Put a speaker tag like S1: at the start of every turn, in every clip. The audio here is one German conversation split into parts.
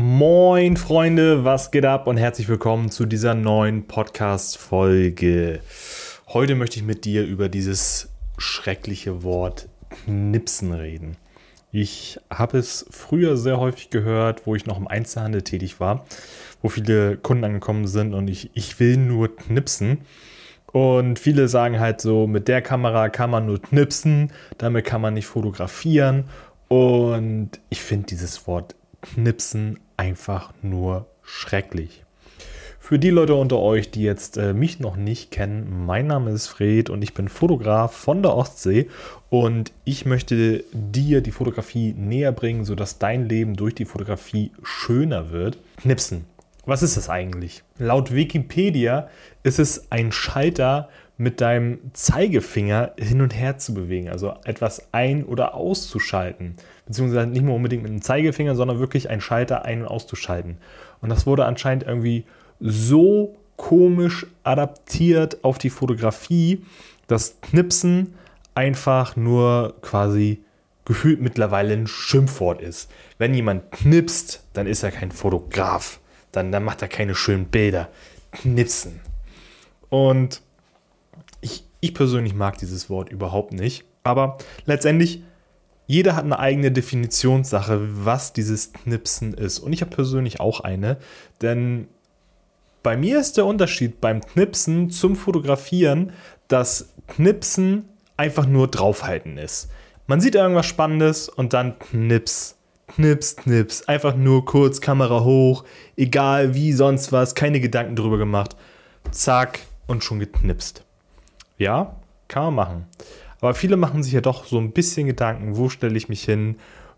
S1: Moin Freunde, was geht ab und herzlich willkommen zu dieser neuen Podcast-Folge. Heute möchte ich mit dir über dieses schreckliche Wort Knipsen reden. Ich habe es früher sehr häufig gehört, wo ich noch im Einzelhandel tätig war, wo viele Kunden angekommen sind und ich, ich will nur knipsen. Und viele sagen halt so, mit der Kamera kann man nur knipsen, damit kann man nicht fotografieren. Und ich finde dieses Wort knipsen einfach nur schrecklich. Für die Leute unter euch, die jetzt äh, mich noch nicht kennen, mein Name ist Fred und ich bin Fotograf von der Ostsee und ich möchte dir die Fotografie näher bringen, sodass dein Leben durch die Fotografie schöner wird. Knipsen. Was ist das eigentlich? Laut Wikipedia ist es ein Schalter mit deinem Zeigefinger hin und her zu bewegen, also etwas ein- oder auszuschalten. Beziehungsweise nicht nur unbedingt mit dem Zeigefinger, sondern wirklich ein Schalter ein- und auszuschalten. Und das wurde anscheinend irgendwie so komisch adaptiert auf die Fotografie, dass Knipsen einfach nur quasi gefühlt mittlerweile ein Schimpfwort ist. Wenn jemand knipst, dann ist er kein Fotograf. Dann, dann macht er keine schönen Bilder. Knipsen. Und ich persönlich mag dieses Wort überhaupt nicht. Aber letztendlich, jeder hat eine eigene Definitionssache, was dieses Knipsen ist. Und ich habe persönlich auch eine. Denn bei mir ist der Unterschied beim Knipsen zum Fotografieren, dass Knipsen einfach nur draufhalten ist. Man sieht irgendwas Spannendes und dann knips, knips, knips. Einfach nur kurz Kamera hoch, egal wie, sonst was, keine Gedanken drüber gemacht. Zack und schon geknipst. Ja, kann man machen. Aber viele machen sich ja doch so ein bisschen Gedanken, wo stelle ich mich hin,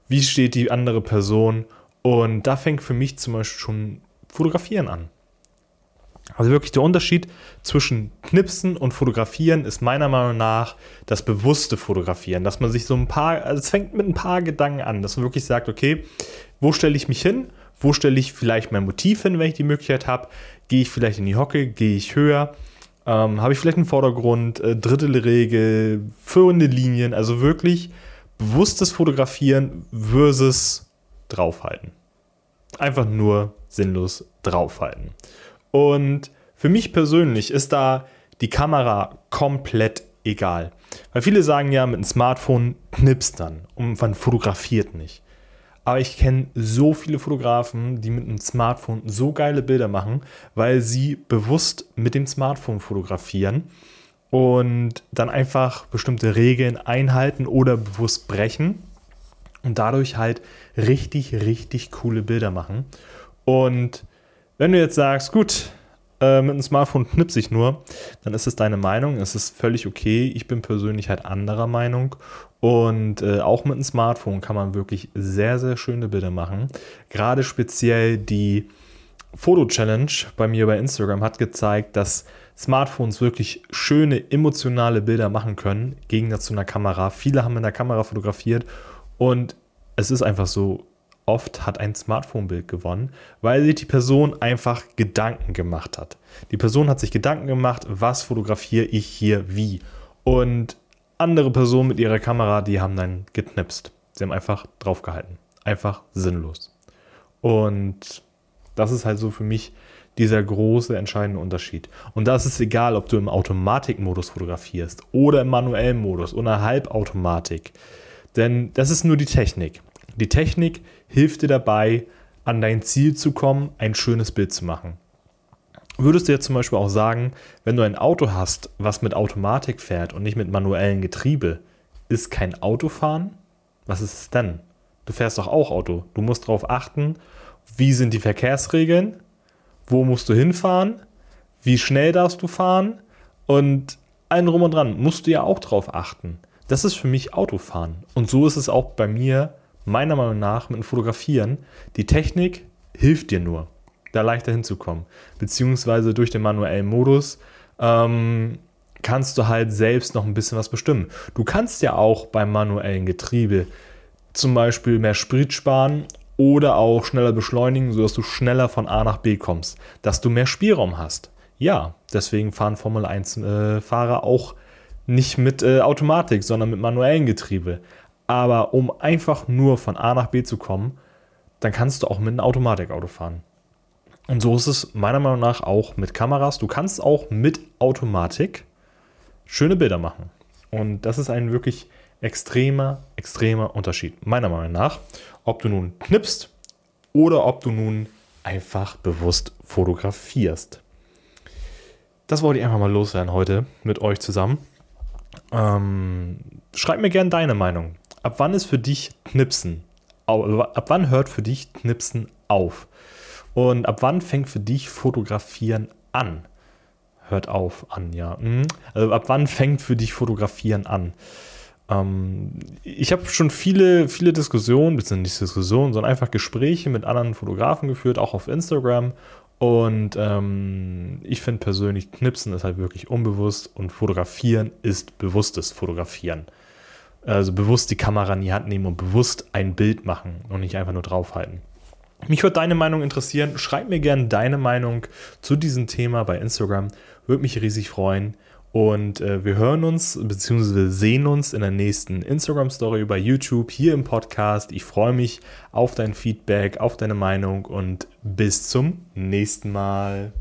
S1: wie steht die andere Person. Und da fängt für mich zum Beispiel schon Fotografieren an. Also wirklich der Unterschied zwischen Knipsen und Fotografieren ist meiner Meinung nach das bewusste Fotografieren, dass man sich so ein paar, also es fängt mit ein paar Gedanken an, dass man wirklich sagt, okay, wo stelle ich mich hin? Wo stelle ich vielleicht mein Motiv hin, wenn ich die Möglichkeit habe? Gehe ich vielleicht in die Hocke? Gehe ich höher? Ähm, Habe ich vielleicht einen Vordergrund, äh, Drittelregel, führende Linien, also wirklich bewusstes Fotografieren versus draufhalten. Einfach nur sinnlos draufhalten. Und für mich persönlich ist da die Kamera komplett egal. Weil viele sagen ja, mit einem Smartphone knipst dann und man fotografiert nicht. Aber ich kenne so viele Fotografen, die mit einem Smartphone so geile Bilder machen, weil sie bewusst mit dem Smartphone fotografieren und dann einfach bestimmte Regeln einhalten oder bewusst brechen und dadurch halt richtig, richtig coole Bilder machen. Und wenn du jetzt sagst, gut, äh, mit einem Smartphone knipse ich nur, dann ist es deine Meinung, es ist völlig okay. Ich bin persönlich halt anderer Meinung und äh, auch mit einem Smartphone kann man wirklich sehr, sehr schöne Bilder machen. Gerade speziell die Foto-Challenge bei mir bei Instagram hat gezeigt, dass Smartphones wirklich schöne, emotionale Bilder machen können, gegen dazu einer Kamera. Viele haben in der Kamera fotografiert und es ist einfach so, oft hat ein Smartphone-Bild gewonnen, weil sich die Person einfach Gedanken gemacht hat. Die Person hat sich Gedanken gemacht, was fotografiere ich hier wie. Und andere Personen mit ihrer Kamera, die haben dann geknipst. Sie haben einfach draufgehalten. Einfach sinnlos. Und das ist halt so für mich dieser große entscheidende Unterschied. Und da ist es egal, ob du im Automatikmodus fotografierst oder im manuellen Modus oder Halbautomatik. Denn das ist nur die Technik. Die Technik hilft dir dabei, an dein Ziel zu kommen, ein schönes Bild zu machen. Würdest du jetzt zum Beispiel auch sagen, wenn du ein Auto hast, was mit Automatik fährt und nicht mit manuellem Getriebe, ist kein Autofahren? Was ist es denn? Du fährst doch auch Auto. Du musst darauf achten, wie sind die Verkehrsregeln, wo musst du hinfahren, wie schnell darfst du fahren und allen drum und dran musst du ja auch darauf achten. Das ist für mich Autofahren. Und so ist es auch bei mir, meiner Meinung nach, mit dem Fotografieren. Die Technik hilft dir nur da leichter hinzukommen. Beziehungsweise durch den manuellen Modus ähm, kannst du halt selbst noch ein bisschen was bestimmen. Du kannst ja auch beim manuellen Getriebe zum Beispiel mehr Sprit sparen oder auch schneller beschleunigen, sodass du schneller von A nach B kommst, dass du mehr Spielraum hast. Ja, deswegen fahren Formel 1-Fahrer äh, auch nicht mit äh, Automatik, sondern mit manuellem Getriebe. Aber um einfach nur von A nach B zu kommen, dann kannst du auch mit einem Automatikauto fahren. Und so ist es meiner Meinung nach auch mit Kameras. Du kannst auch mit Automatik schöne Bilder machen. Und das ist ein wirklich extremer, extremer Unterschied, meiner Meinung nach, ob du nun knippst oder ob du nun einfach bewusst fotografierst. Das wollte ich einfach mal loswerden heute mit euch zusammen. Ähm, schreib mir gerne deine Meinung. Ab wann ist für dich Knipsen? Ab wann hört für dich Knipsen auf? Und ab wann fängt für dich Fotografieren an? Hört auf an, ja. Mhm. Also ab wann fängt für dich Fotografieren an? Ähm, ich habe schon viele, viele Diskussionen, beziehungsweise nicht Diskussionen, sondern einfach Gespräche mit anderen Fotografen geführt, auch auf Instagram. Und ähm, ich finde persönlich, Knipsen ist halt wirklich unbewusst und Fotografieren ist bewusstes Fotografieren. Also bewusst die Kamera in die Hand nehmen und bewusst ein Bild machen und nicht einfach nur draufhalten. Mich würde deine Meinung interessieren. Schreib mir gerne deine Meinung zu diesem Thema bei Instagram. Würde mich riesig freuen. Und äh, wir hören uns bzw. sehen uns in der nächsten Instagram-Story bei YouTube, hier im Podcast. Ich freue mich auf dein Feedback, auf deine Meinung und bis zum nächsten Mal.